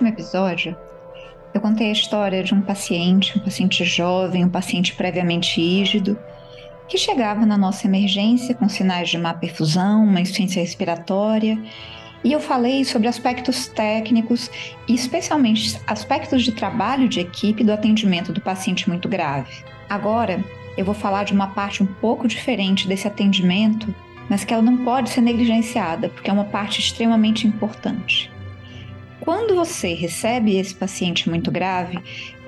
último episódio, eu contei a história de um paciente, um paciente jovem, um paciente previamente rígido, que chegava na nossa emergência com sinais de má perfusão, uma insuficiência respiratória, e eu falei sobre aspectos técnicos e especialmente aspectos de trabalho de equipe do atendimento do paciente muito grave. Agora, eu vou falar de uma parte um pouco diferente desse atendimento, mas que ela não pode ser negligenciada, porque é uma parte extremamente importante. Quando você recebe esse paciente muito grave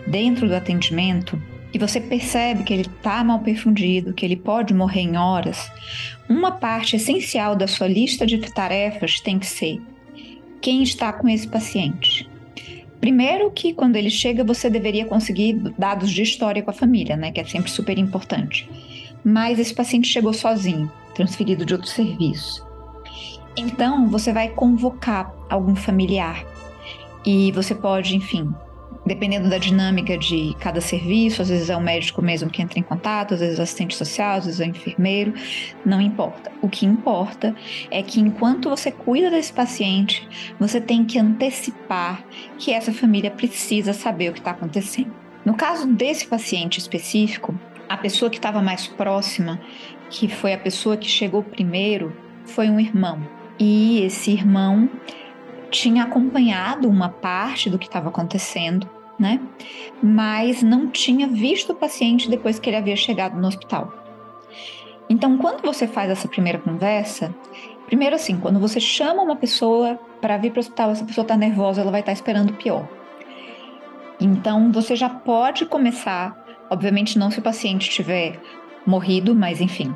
dentro do atendimento e você percebe que ele está mal perfundido, que ele pode morrer em horas, uma parte essencial da sua lista de tarefas tem que ser quem está com esse paciente. Primeiro que quando ele chega você deveria conseguir dados de história com a família, né, que é sempre super importante. Mas esse paciente chegou sozinho, transferido de outro serviço. Então, você vai convocar algum familiar e você pode, enfim, dependendo da dinâmica de cada serviço, às vezes é o médico mesmo que entra em contato, às vezes é o assistente social, às vezes é o enfermeiro, não importa. O que importa é que enquanto você cuida desse paciente, você tem que antecipar que essa família precisa saber o que está acontecendo. No caso desse paciente específico, a pessoa que estava mais próxima, que foi a pessoa que chegou primeiro, foi um irmão. E esse irmão tinha acompanhado uma parte do que estava acontecendo, né? Mas não tinha visto o paciente depois que ele havia chegado no hospital. Então, quando você faz essa primeira conversa, primeiro assim, quando você chama uma pessoa para vir para o hospital, essa pessoa está nervosa, ela vai estar tá esperando pior. Então, você já pode começar, obviamente não se o paciente tiver morrido, mas enfim.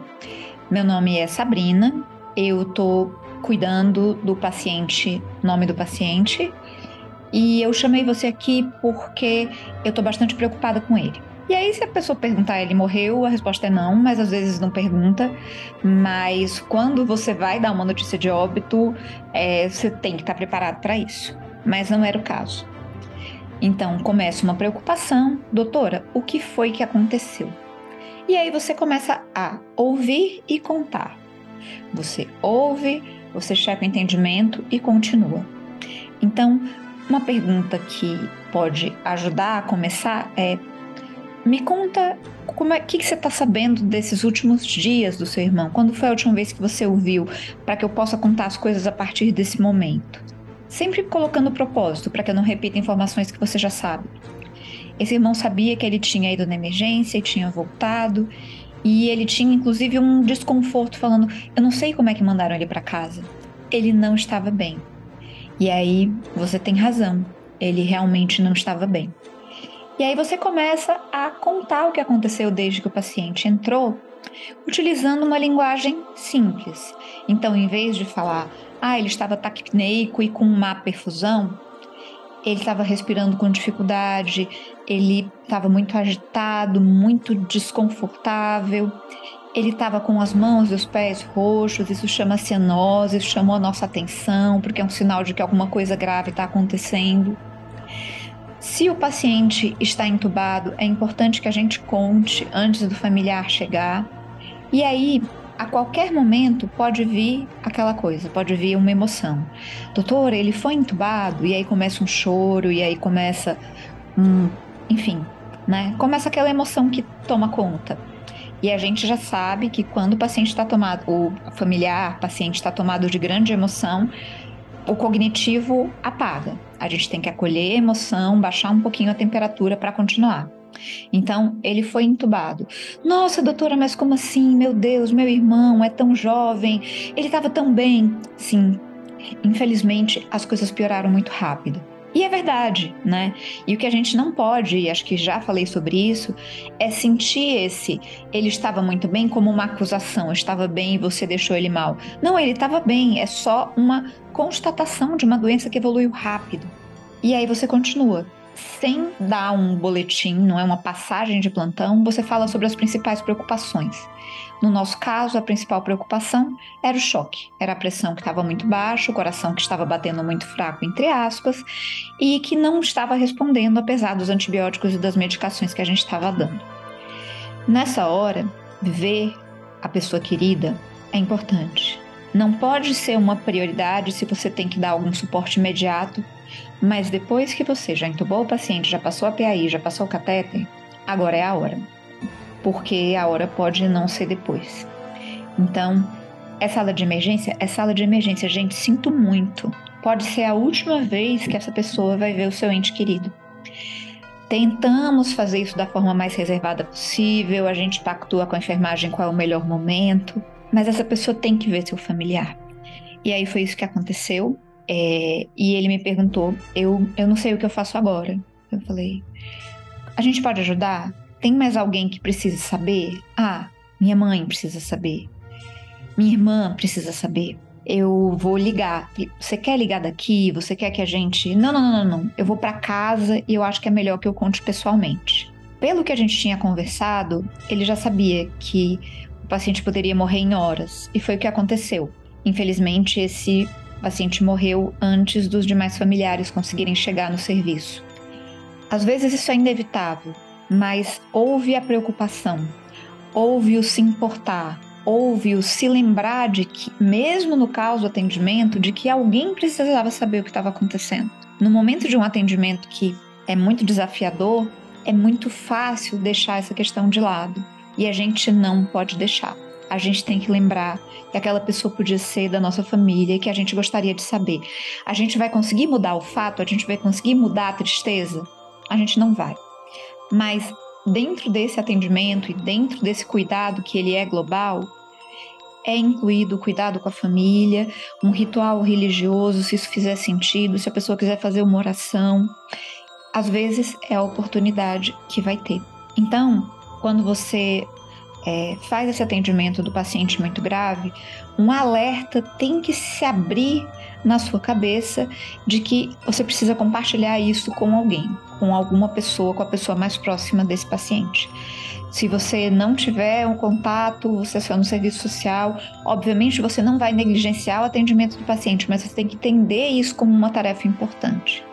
Meu nome é Sabrina, eu tô cuidando do paciente, nome do paciente, e eu chamei você aqui porque eu tô bastante preocupada com ele. E aí, se a pessoa perguntar ele morreu, a resposta é não, mas às vezes não pergunta. Mas quando você vai dar uma notícia de óbito, é, você tem que estar preparado para isso. Mas não era o caso. Então começa uma preocupação, doutora, o que foi que aconteceu? E aí você começa a ouvir e contar. Você ouve, você checa o entendimento e continua. Então, uma pergunta que pode ajudar a começar é: me conta como é que, que você está sabendo desses últimos dias do seu irmão? Quando foi a última vez que você ouviu? Para que eu possa contar as coisas a partir desse momento. Sempre colocando propósito, para que eu não repita informações que você já sabe. Esse irmão sabia que ele tinha ido na emergência e tinha voltado, e ele tinha inclusive um desconforto falando: "Eu não sei como é que mandaram ele para casa. Ele não estava bem". E aí você tem razão. Ele realmente não estava bem. E aí você começa a contar o que aconteceu desde que o paciente entrou, utilizando uma linguagem simples. Então, em vez de falar: "Ah, ele estava taquipneico e com má perfusão", ele estava respirando com dificuldade, ele estava muito agitado, muito desconfortável. Ele estava com as mãos e os pés roxos, isso chama cianose, isso chamou a nossa atenção, porque é um sinal de que alguma coisa grave está acontecendo. Se o paciente está entubado, é importante que a gente conte antes do familiar chegar. E aí, a qualquer momento pode vir aquela coisa, pode vir uma emoção. Doutor, ele foi entubado, e aí começa um choro, e aí começa um. Enfim, né? Começa aquela emoção que toma conta. E a gente já sabe que quando o paciente está tomado, o familiar, paciente está tomado de grande emoção, o cognitivo apaga. A gente tem que acolher a emoção, baixar um pouquinho a temperatura para continuar. Então, ele foi entubado. Nossa, doutora, mas como assim? Meu Deus, meu irmão é tão jovem, ele estava tão bem. Sim, infelizmente, as coisas pioraram muito rápido. E é verdade, né? E o que a gente não pode, e acho que já falei sobre isso, é sentir esse ele estava muito bem como uma acusação, estava bem e você deixou ele mal. Não, ele estava bem, é só uma constatação de uma doença que evoluiu rápido. E aí você continua sem dar um boletim, não é uma passagem de plantão, você fala sobre as principais preocupações. No nosso caso, a principal preocupação era o choque, era a pressão que estava muito baixa, o coração que estava batendo muito fraco, entre aspas, e que não estava respondendo apesar dos antibióticos e das medicações que a gente estava dando. Nessa hora, ver a pessoa querida é importante. Não pode ser uma prioridade se você tem que dar algum suporte imediato, mas depois que você já entubou o paciente, já passou a PAI, já passou o catéter, agora é a hora. Porque a hora pode não ser depois. Então, é sala de emergência? É sala de emergência. Gente, sinto muito. Pode ser a última vez que essa pessoa vai ver o seu ente querido. Tentamos fazer isso da forma mais reservada possível, a gente pactua com a enfermagem qual é o melhor momento, mas essa pessoa tem que ver seu familiar. E aí foi isso que aconteceu. É, e ele me perguntou: eu, eu não sei o que eu faço agora. Eu falei: a gente pode ajudar? Tem mais alguém que precisa saber? Ah, minha mãe precisa saber. Minha irmã precisa saber. Eu vou ligar. Você quer ligar daqui? Você quer que a gente. Não, não, não, não. Eu vou para casa e eu acho que é melhor que eu conte pessoalmente. Pelo que a gente tinha conversado, ele já sabia que o paciente poderia morrer em horas. E foi o que aconteceu. Infelizmente, esse paciente morreu antes dos demais familiares conseguirem chegar no serviço. Às vezes isso é inevitável, mas houve a preocupação, houve o se importar, houve o se lembrar de que, mesmo no caso do atendimento, de que alguém precisava saber o que estava acontecendo. No momento de um atendimento que é muito desafiador, é muito fácil deixar essa questão de lado. E a gente não pode deixar. A gente tem que lembrar que aquela pessoa podia ser da nossa família e que a gente gostaria de saber. A gente vai conseguir mudar o fato? A gente vai conseguir mudar a tristeza? A gente não vai. Mas dentro desse atendimento e dentro desse cuidado que ele é global, é incluído o cuidado com a família, um ritual religioso, se isso fizer sentido, se a pessoa quiser fazer uma oração. Às vezes é a oportunidade que vai ter. Então, quando você é, faz esse atendimento do paciente muito grave, um alerta tem que se abrir na sua cabeça de que você precisa compartilhar isso com alguém, com alguma pessoa, com a pessoa mais próxima desse paciente. Se você não tiver um contato, você é no serviço social, obviamente você não vai negligenciar o atendimento do paciente, mas você tem que entender isso como uma tarefa importante.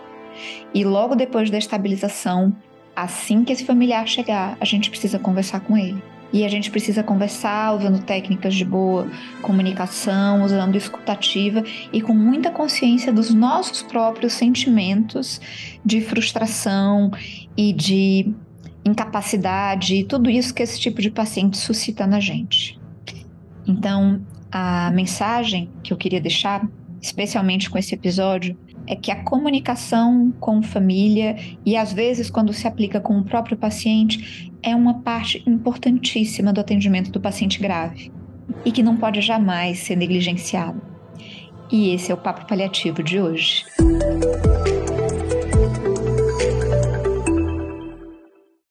E logo depois da estabilização, assim que esse familiar chegar, a gente precisa conversar com ele. E a gente precisa conversar usando técnicas de boa comunicação, usando escutativa e com muita consciência dos nossos próprios sentimentos de frustração e de incapacidade e tudo isso que esse tipo de paciente suscita na gente. Então, a mensagem que eu queria deixar, especialmente com esse episódio, é que a comunicação com família e às vezes quando se aplica com o próprio paciente é uma parte importantíssima do atendimento do paciente grave e que não pode jamais ser negligenciado. E esse é o papo paliativo de hoje.